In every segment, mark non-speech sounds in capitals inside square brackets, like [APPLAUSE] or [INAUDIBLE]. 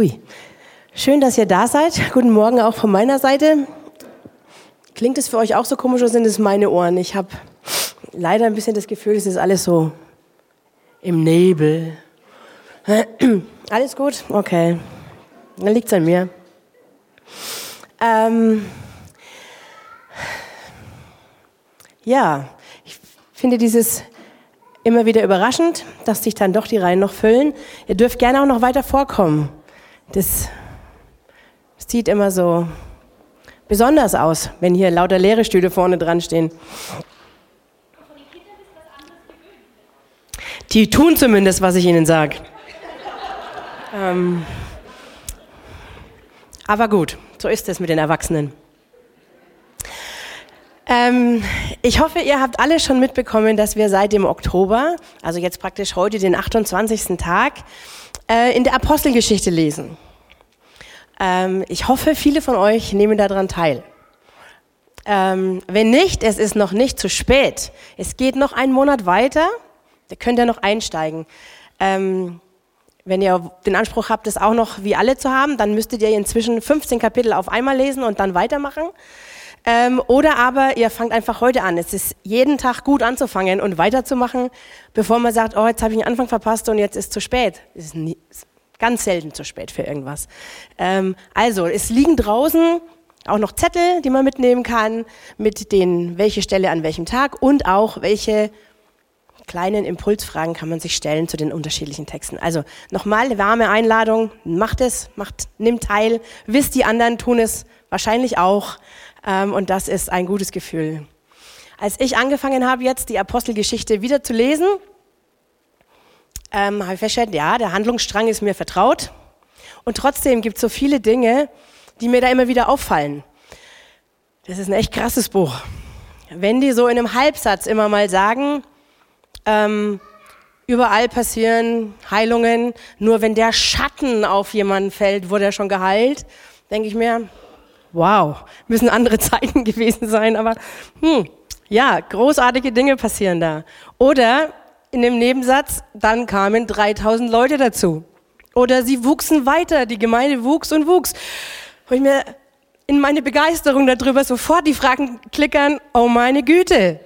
Ui, schön, dass ihr da seid. Guten Morgen auch von meiner Seite. Klingt es für euch auch so komisch oder sind es meine Ohren? Ich habe leider ein bisschen das Gefühl, es ist alles so im Nebel. [CLEARS THROAT] Alles gut? Okay. Dann liegt es an mir. Ähm ja, ich finde dieses immer wieder überraschend, dass sich dann doch die Reihen noch füllen. Ihr dürft gerne auch noch weiter vorkommen. Das, sieht immer so besonders aus, wenn hier lauter leere Stühle vorne dran stehen. Die tun zumindest, was ich ihnen sage. ähm, aber gut, so ist es mit den Erwachsenen. Ähm, ich hoffe, ihr habt alle schon mitbekommen, dass wir seit dem Oktober, also jetzt praktisch heute den 28. Tag, äh, in der Apostelgeschichte lesen. Ähm, ich hoffe, viele von euch nehmen daran teil. Ähm, wenn nicht, es ist noch nicht zu spät. Es geht noch einen Monat weiter. Da könnt ihr noch einsteigen. Ähm, wenn ihr den Anspruch habt, das auch noch wie alle zu haben, dann müsstet ihr inzwischen 15 Kapitel auf einmal lesen und dann weitermachen. Ähm, oder aber ihr fangt einfach heute an. Es ist jeden Tag gut anzufangen und weiterzumachen, bevor man sagt, oh, jetzt habe ich den Anfang verpasst und jetzt ist zu spät. Es ist, nie, ganz selten zu spät für irgendwas. Ähm, also, es liegen draußen auch noch Zettel, die man mitnehmen kann, mit den, welche Stelle an welchem Tag und auch welche kleinen Impulsfragen kann man sich stellen zu den unterschiedlichen Texten. Also nochmal eine warme Einladung, macht es, macht, nimmt teil, wisst die anderen tun es wahrscheinlich auch. Ähm, und das ist ein gutes Gefühl. Als ich angefangen habe, jetzt die Apostelgeschichte wieder zu lesen, ähm, habe ich festgestellt, ja, der Handlungsstrang ist mir vertraut. Und trotzdem gibt es so viele Dinge, die mir da immer wieder auffallen. Das ist ein echt krasses Buch. Wenn die so in einem Halbsatz immer mal sagen, ähm, überall passieren Heilungen, nur wenn der Schatten auf jemanden fällt, wurde er schon geheilt, denke ich mir, wow, müssen andere [LAUGHS] Zeiten gewesen sein, aber hm, ja, großartige Dinge passieren da. Oder in dem Nebensatz, dann kamen 3000 Leute dazu. Oder sie wuchsen weiter, die Gemeinde wuchs und wuchs. Wo ich mir in meine Begeisterung darüber sofort die Fragen klickern, oh meine Güte,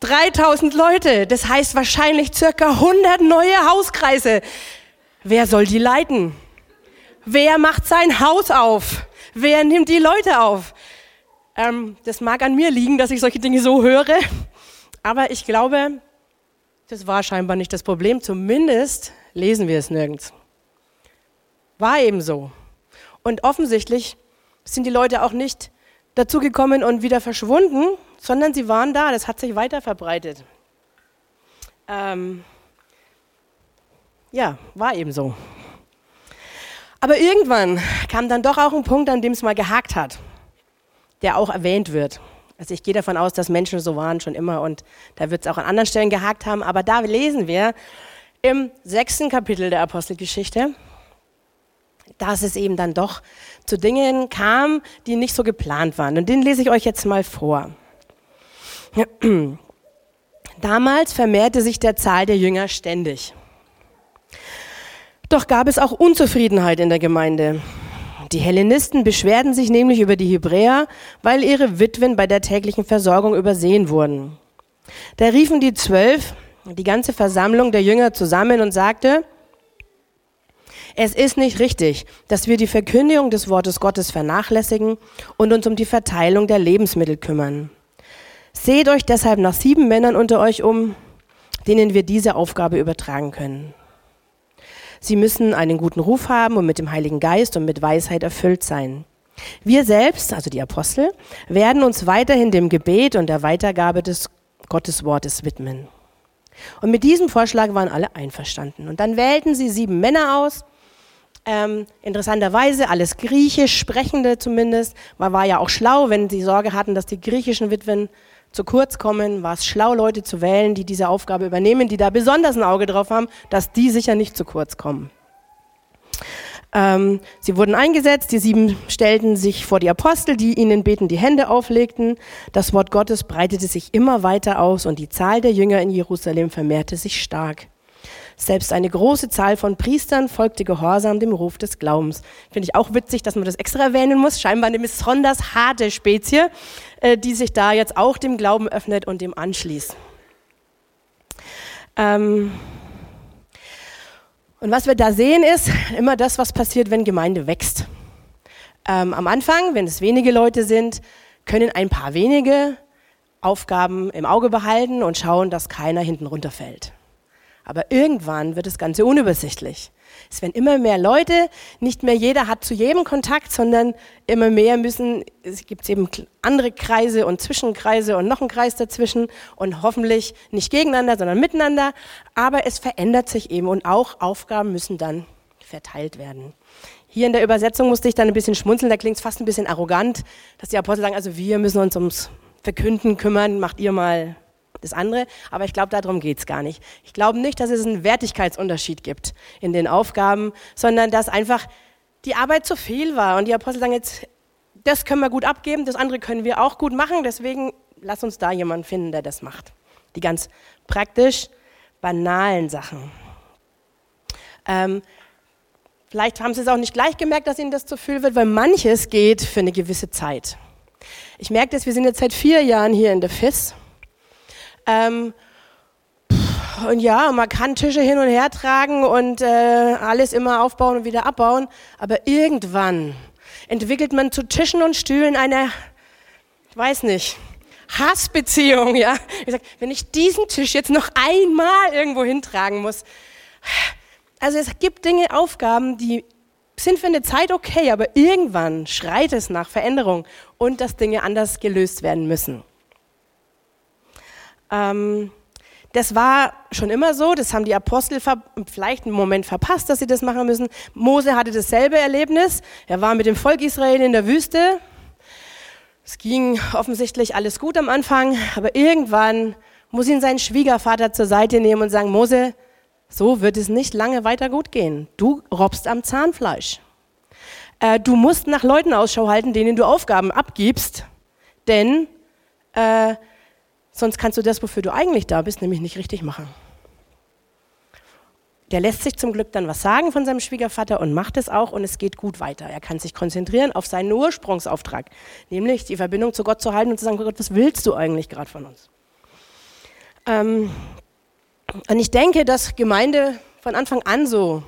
3000 Leute, das heißt wahrscheinlich circa 100 neue Hauskreise. Wer soll die leiten? Wer macht sein Haus auf? Wer nimmt die Leute auf? Ähm, das mag an mir liegen, dass ich solche Dinge so höre, aber ich glaube, das war scheinbar nicht das Problem. Zumindest lesen wir es nirgends. War eben so. Und offensichtlich sind die Leute auch nicht dazugekommen und wieder verschwunden, sondern sie waren da. Das hat sich weiter verbreitet. Ähm, ja, war eben so. Aber irgendwann kam dann doch auch ein Punkt, an dem es mal gehakt hat, der auch erwähnt wird. Also ich gehe davon aus, dass Menschen so waren schon immer und da wird es auch an anderen Stellen gehakt haben. Aber da lesen wir im sechsten Kapitel der Apostelgeschichte, dass es eben dann doch zu Dingen kam, die nicht so geplant waren. Und den lese ich euch jetzt mal vor. [CLEARS THROAT] Damals vermehrte sich der Zahl der Jünger ständig. Doch gab es auch Unzufriedenheit in der Gemeinde. Die Hellenisten beschwerden sich nämlich über die Hebräer, weil ihre Witwen bei der täglichen Versorgung übersehen wurden. Da riefen die Zwölf, die ganze Versammlung der Jünger zusammen und sagte, es ist nicht richtig, dass wir die Verkündigung des Wortes Gottes vernachlässigen und uns um die Verteilung der Lebensmittel kümmern. Seht euch deshalb nach sieben Männern unter euch um, denen wir diese Aufgabe übertragen können. Sie müssen einen guten Ruf haben und mit dem Heiligen Geist und mit Weisheit erfüllt sein. Wir selbst, also die Apostel, werden uns weiterhin dem Gebet und der Weitergabe des Gotteswortes widmen. Und mit diesem Vorschlag waren alle einverstanden. Und dann wählten sie sieben Männer aus, ähm, interessanterweise alles griechisch sprechende zumindest, war, war ja auch schlau, wenn sie Sorge hatten, dass die griechischen Witwen zu kurz kommen, war es schlau, Leute zu wählen, die diese Aufgabe übernehmen, die da besonders ein Auge drauf haben, dass die sicher nicht zu kurz kommen. Ähm, sie wurden eingesetzt, die sieben stellten sich vor die Apostel, die ihnen beten die Hände auflegten. Das Wort Gottes breitete sich immer weiter aus und die Zahl der Jünger in Jerusalem vermehrte sich stark. Selbst eine große Zahl von Priestern folgte gehorsam dem Ruf des Glaubens. Finde ich auch witzig, dass man das extra erwähnen muss. Scheinbar eine besonders harte Spezie, äh, die sich da jetzt auch dem Glauben öffnet und dem anschließt. Ähm und was wir da sehen, ist immer das, was passiert, wenn Gemeinde wächst. Ähm, am Anfang, wenn es wenige Leute sind, können ein paar wenige Aufgaben im Auge behalten und schauen, dass keiner hinten runterfällt. Aber irgendwann wird das Ganze unübersichtlich. Es werden immer mehr Leute, nicht mehr jeder hat zu jedem Kontakt, sondern immer mehr müssen, es gibt eben andere Kreise und Zwischenkreise und noch einen Kreis dazwischen und hoffentlich nicht gegeneinander, sondern miteinander. Aber es verändert sich eben und auch Aufgaben müssen dann verteilt werden. Hier in der Übersetzung musste ich dann ein bisschen schmunzeln, da klingt es fast ein bisschen arrogant, dass die Apostel sagen, also wir müssen uns ums Verkünden kümmern, macht ihr mal das andere. Aber ich glaube, darum geht es gar nicht. Ich glaube nicht, dass es einen Wertigkeitsunterschied gibt in den Aufgaben, sondern dass einfach die Arbeit zu viel war. Und die Apostel sagen jetzt, das können wir gut abgeben, das andere können wir auch gut machen. Deswegen lass uns da jemanden finden, der das macht. Die ganz praktisch banalen Sachen. Ähm, vielleicht haben Sie es auch nicht gleich gemerkt, dass Ihnen das zu viel wird, weil manches geht für eine gewisse Zeit. Ich merke das, wir sind jetzt seit vier Jahren hier in der FIS ähm, und ja, man kann Tische hin und her tragen und äh, alles immer aufbauen und wieder abbauen, aber irgendwann entwickelt man zu Tischen und Stühlen eine, ich weiß nicht, Hassbeziehung, ja. Ich sag, wenn ich diesen Tisch jetzt noch einmal irgendwo hintragen muss. Also es gibt Dinge, Aufgaben, die sind für eine Zeit okay, aber irgendwann schreit es nach Veränderung und dass Dinge anders gelöst werden müssen. Ähm, das war schon immer so, das haben die Apostel vielleicht einen Moment verpasst, dass sie das machen müssen. Mose hatte dasselbe Erlebnis. Er war mit dem Volk Israel in der Wüste. Es ging offensichtlich alles gut am Anfang, aber irgendwann muss ihn sein Schwiegervater zur Seite nehmen und sagen, Mose, so wird es nicht lange weiter gut gehen. Du robbst am Zahnfleisch. Äh, du musst nach Leuten Ausschau halten, denen du Aufgaben abgibst, denn äh, Sonst kannst du das, wofür du eigentlich da bist, nämlich nicht richtig machen. Der lässt sich zum Glück dann was sagen von seinem Schwiegervater und macht es auch und es geht gut weiter. Er kann sich konzentrieren auf seinen Ursprungsauftrag, nämlich die Verbindung zu Gott zu halten und zu sagen, Gott, was willst du eigentlich gerade von uns? Ähm, und ich denke, dass Gemeinde von Anfang an so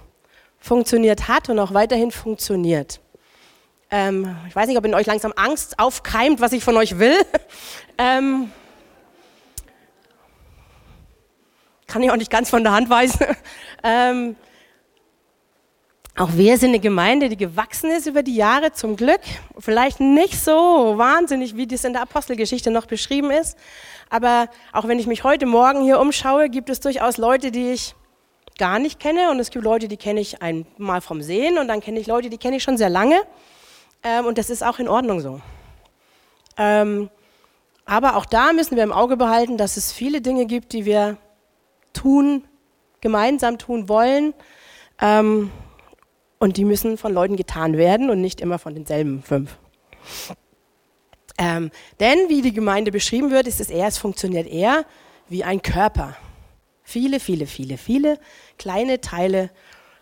funktioniert hat und auch weiterhin funktioniert. Ähm, ich weiß nicht, ob in euch langsam Angst aufkeimt, was ich von euch will. [LAUGHS] ähm, kann ich auch nicht ganz von der Hand weisen. [LAUGHS] ähm, auch wir sind eine Gemeinde, die gewachsen ist über die Jahre, zum Glück. Vielleicht nicht so wahnsinnig, wie das in der Apostelgeschichte noch beschrieben ist. Aber auch wenn ich mich heute Morgen hier umschaue, gibt es durchaus Leute, die ich gar nicht kenne. Und es gibt Leute, die kenne ich einmal vom Sehen. Und dann kenne ich Leute, die kenne ich schon sehr lange. Ähm, und das ist auch in Ordnung so. Ähm, aber auch da müssen wir im Auge behalten, dass es viele Dinge gibt, die wir tun, gemeinsam tun wollen. Ähm, und die müssen von Leuten getan werden und nicht immer von denselben fünf. Ähm, denn wie die Gemeinde beschrieben wird, ist es eher, es funktioniert eher wie ein Körper. Viele, viele, viele, viele kleine Teile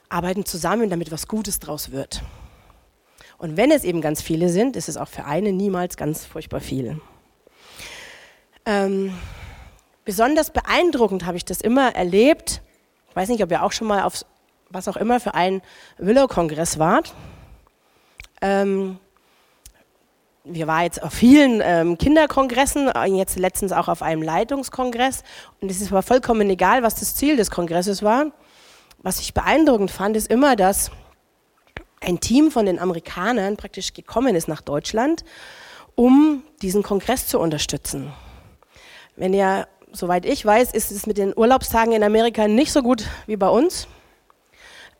arbeiten zusammen, damit was Gutes draus wird. Und wenn es eben ganz viele sind, ist es auch für eine niemals ganz furchtbar viel. Ähm, besonders beeindruckend habe ich das immer erlebt. Ich weiß nicht, ob ihr auch schon mal auf was auch immer für einen Willow-Kongress wart. Ähm, wir waren jetzt auf vielen ähm, Kinderkongressen, jetzt letztens auch auf einem Leitungskongress. Und es ist aber vollkommen egal, was das Ziel des Kongresses war. Was ich beeindruckend fand, ist immer, dass ein Team von den Amerikanern praktisch gekommen ist nach Deutschland, um diesen Kongress zu unterstützen. Wenn ihr soweit ich weiß, ist es mit den Urlaubstagen in Amerika nicht so gut wie bei uns.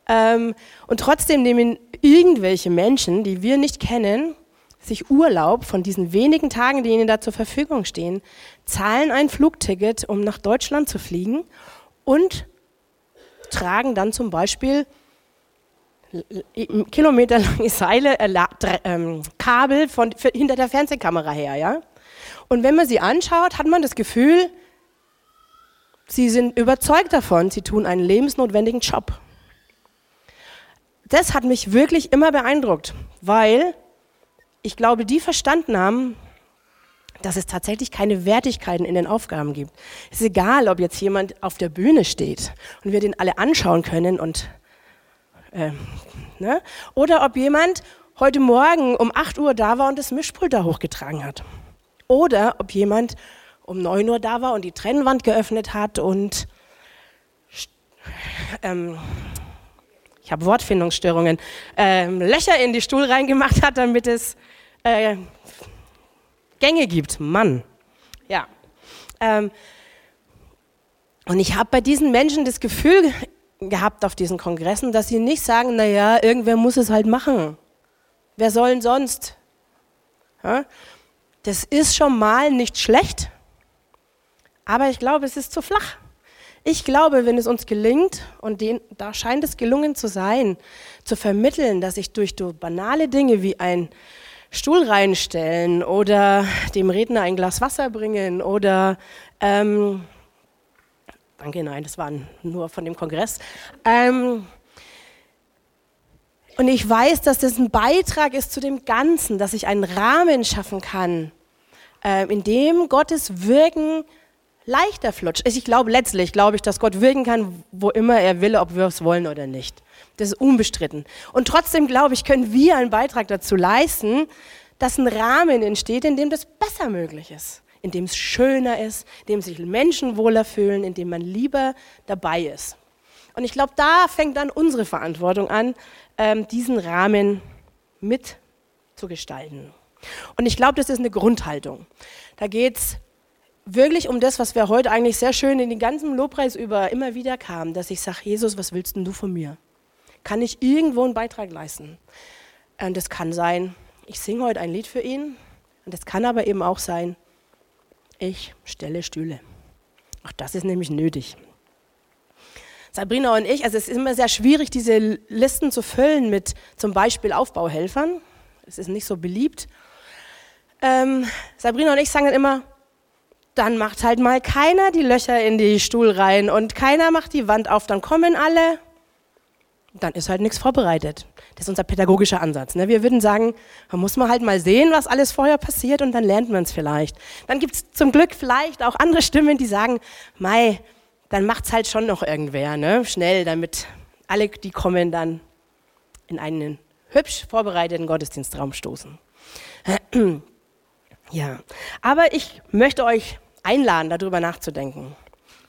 Ähm, und trotzdem nehmen irgendwelche Menschen, die wir nicht kennen, sich Urlaub von diesen wenigen Tagen, die ihnen da zur Verfügung stehen, zahlen ein Flugticket, um nach Deutschland zu fliegen und tragen dann zum Beispiel kilometerlange Seile, äh, äh, Kabel von, für, hinter der Fernsehkamera her. Ja? Und wenn man sie anschaut, hat man das Gefühl, Sie sind überzeugt davon, sie tun einen lebensnotwendigen Job. Das hat mich wirklich immer beeindruckt, weil ich glaube, die verstanden haben, dass es tatsächlich keine Wertigkeiten in den Aufgaben gibt. Es ist egal, ob jetzt jemand auf der Bühne steht und wir den alle anschauen können und äh, ne? oder ob jemand heute Morgen um 8 Uhr da war und das Mischpult da hochgetragen hat. Oder ob jemand um 9 Uhr da war und die Trennwand geöffnet hat und ähm, ich habe Wortfindungsstörungen, ähm, Löcher in die Stuhl reingemacht hat, damit es äh, Gänge gibt. Mann. Ja. Ähm, und ich habe bei diesen Menschen das Gefühl gehabt auf diesen Kongressen, dass sie nicht sagen, naja, irgendwer muss es halt machen. Wer soll denn sonst? Ja? Das ist schon mal nicht schlecht, aber ich glaube, es ist zu flach. Ich glaube, wenn es uns gelingt, und den, da scheint es gelungen zu sein, zu vermitteln, dass ich durch banale Dinge wie ein Stuhl reinstellen oder dem Redner ein Glas Wasser bringen oder ähm, danke, nein, das war nur von dem Kongress. Ähm, und ich weiß, dass das ein Beitrag ist zu dem Ganzen, dass ich einen Rahmen schaffen kann, äh, in dem Gottes Wirken leichter flutscht. Ich glaube letztlich, glaube ich, dass Gott wirken kann, wo immer er will, ob wir es wollen oder nicht. Das ist unbestritten. Und trotzdem glaube ich, können wir einen Beitrag dazu leisten, dass ein Rahmen entsteht, in dem das besser möglich ist, in dem es schöner ist, in dem sich Menschen wohler fühlen, in dem man lieber dabei ist. Und ich glaube, da fängt dann unsere Verantwortung an, ähm, diesen Rahmen mitzugestalten. Und ich glaube, das ist eine Grundhaltung. Da geht es wirklich um das, was wir heute eigentlich sehr schön in den ganzen Lobpreis über immer wieder kamen, dass ich sage, Jesus, was willst denn du von mir? Kann ich irgendwo einen Beitrag leisten? Und das kann sein, ich singe heute ein Lied für ihn. Und das kann aber eben auch sein, ich stelle Stühle. Auch das ist nämlich nötig. Sabrina und ich, also es ist immer sehr schwierig, diese Listen zu füllen mit zum Beispiel Aufbauhelfern. Es ist nicht so beliebt. Ähm, Sabrina und ich sagen dann immer, dann macht halt mal keiner die Löcher in die Stuhlreihen und keiner macht die Wand auf, dann kommen alle, dann ist halt nichts vorbereitet. Das ist unser pädagogischer Ansatz. Ne? Wir würden sagen, man muss mal halt mal sehen, was alles vorher passiert und dann lernt man es vielleicht. Dann gibt es zum Glück vielleicht auch andere Stimmen, die sagen, Mai, dann macht es halt schon noch irgendwer, ne? schnell, damit alle, die kommen, dann in einen hübsch vorbereiteten Gottesdienstraum stoßen. [CLEARS THROAT] ja, aber ich möchte euch einladen, darüber nachzudenken,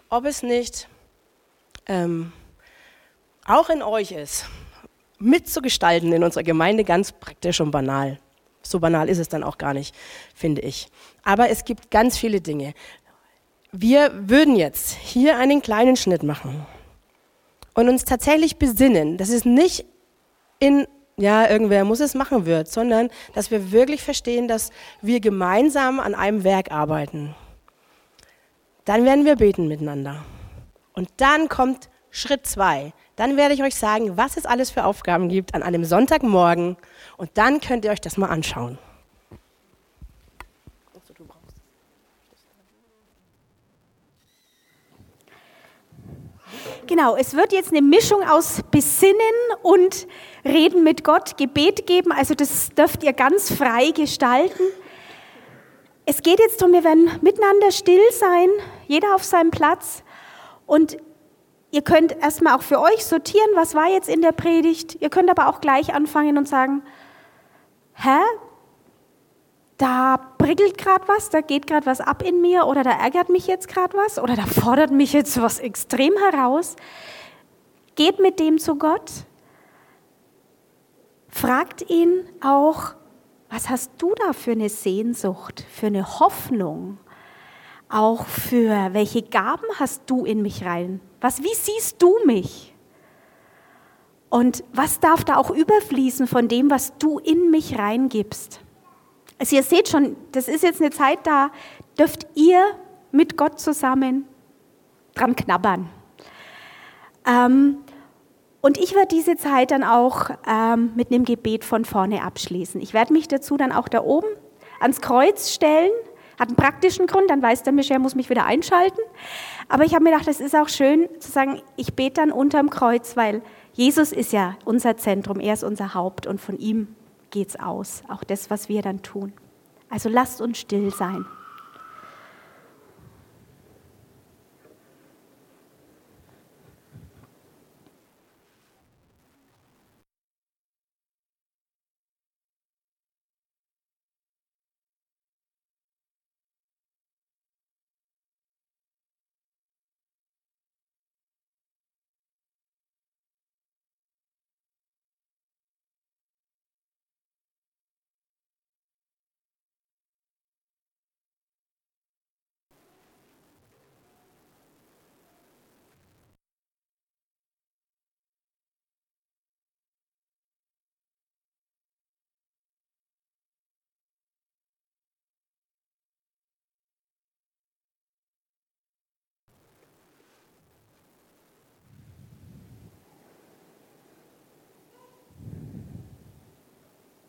ob es nicht ähm, auch in euch ist, mitzugestalten in unserer Gemeinde ganz praktisch und banal. So banal ist es dann auch gar nicht, finde ich. Aber es gibt ganz viele Dinge. Wir würden jetzt hier einen kleinen Schnitt machen und uns tatsächlich besinnen, dass es nicht in, ja, irgendwer muss es machen wird, sondern dass wir wirklich verstehen, dass wir gemeinsam an einem Werk arbeiten. Dann werden wir beten miteinander. Und dann kommt Schritt zwei. Dann werde ich euch sagen, was es alles für Aufgaben gibt an einem Sonntagmorgen. Und dann könnt ihr euch das mal anschauen. Genau, es wird jetzt eine Mischung aus Besinnen und Reden mit Gott, Gebet geben. Also das dürft ihr ganz frei gestalten. Es geht jetzt darum, wir werden miteinander still sein, jeder auf seinem Platz. Und ihr könnt erstmal auch für euch sortieren, was war jetzt in der Predigt. Ihr könnt aber auch gleich anfangen und sagen, hä? Da prickelt gerade was, da geht gerade was ab in mir oder da ärgert mich jetzt gerade was oder da fordert mich jetzt was extrem heraus. Geht mit dem zu Gott. Fragt ihn auch, was hast du da für eine Sehnsucht, für eine Hoffnung? Auch für welche Gaben hast du in mich rein? Was, wie siehst du mich? Und was darf da auch überfließen von dem, was du in mich reingibst? Also ihr seht schon, das ist jetzt eine Zeit, da dürft ihr mit Gott zusammen dran knabbern. Ähm, und ich werde diese Zeit dann auch ähm, mit einem Gebet von vorne abschließen. Ich werde mich dazu dann auch da oben ans Kreuz stellen, Hat einen praktischen Grund, dann weiß der Michel, muss mich wieder einschalten. Aber ich habe mir gedacht, es ist auch schön zu sagen, ich bete dann unterm Kreuz, weil Jesus ist ja unser Zentrum, er ist unser Haupt und von ihm geht es aus, auch das, was wir dann tun. Also lasst uns still sein.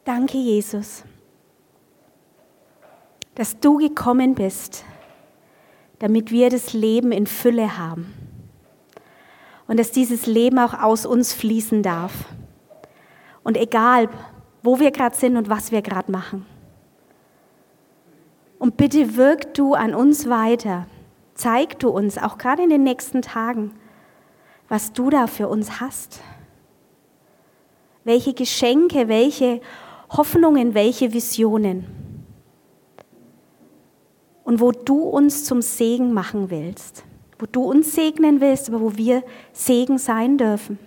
Danke, Jesus, dass du gekommen bist, damit wir das Leben in Fülle haben und dass dieses Leben auch aus uns fließen darf. Und egal, wo wir gerade sind und was wir gerade machen. Und bitte wirk du an uns weiter. Zeig du uns, auch gerade in den nächsten Tagen, was du da für uns hast. Welche Geschenke, welche Hoffnungen, welche Visionen. Und wo du uns zum Segen machen willst, wo du uns segnen willst, aber wo wir Segen sein dürfen.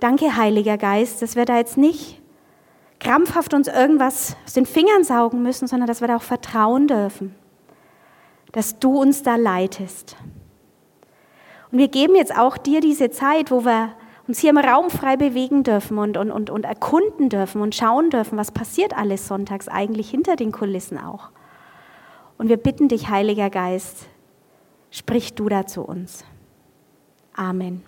Danke, Heiliger Geist, dass wir da jetzt nicht krampfhaft uns irgendwas aus den Fingern saugen müssen, sondern dass wir da auch vertrauen dürfen, dass du uns da leitest. Und wir geben jetzt auch dir diese Zeit, wo wir uns hier im Raum frei bewegen dürfen und, und, und, und erkunden dürfen und schauen dürfen, was passiert alles sonntags eigentlich hinter den Kulissen auch. Und wir bitten dich, Heiliger Geist, sprich du da zu uns. Amen.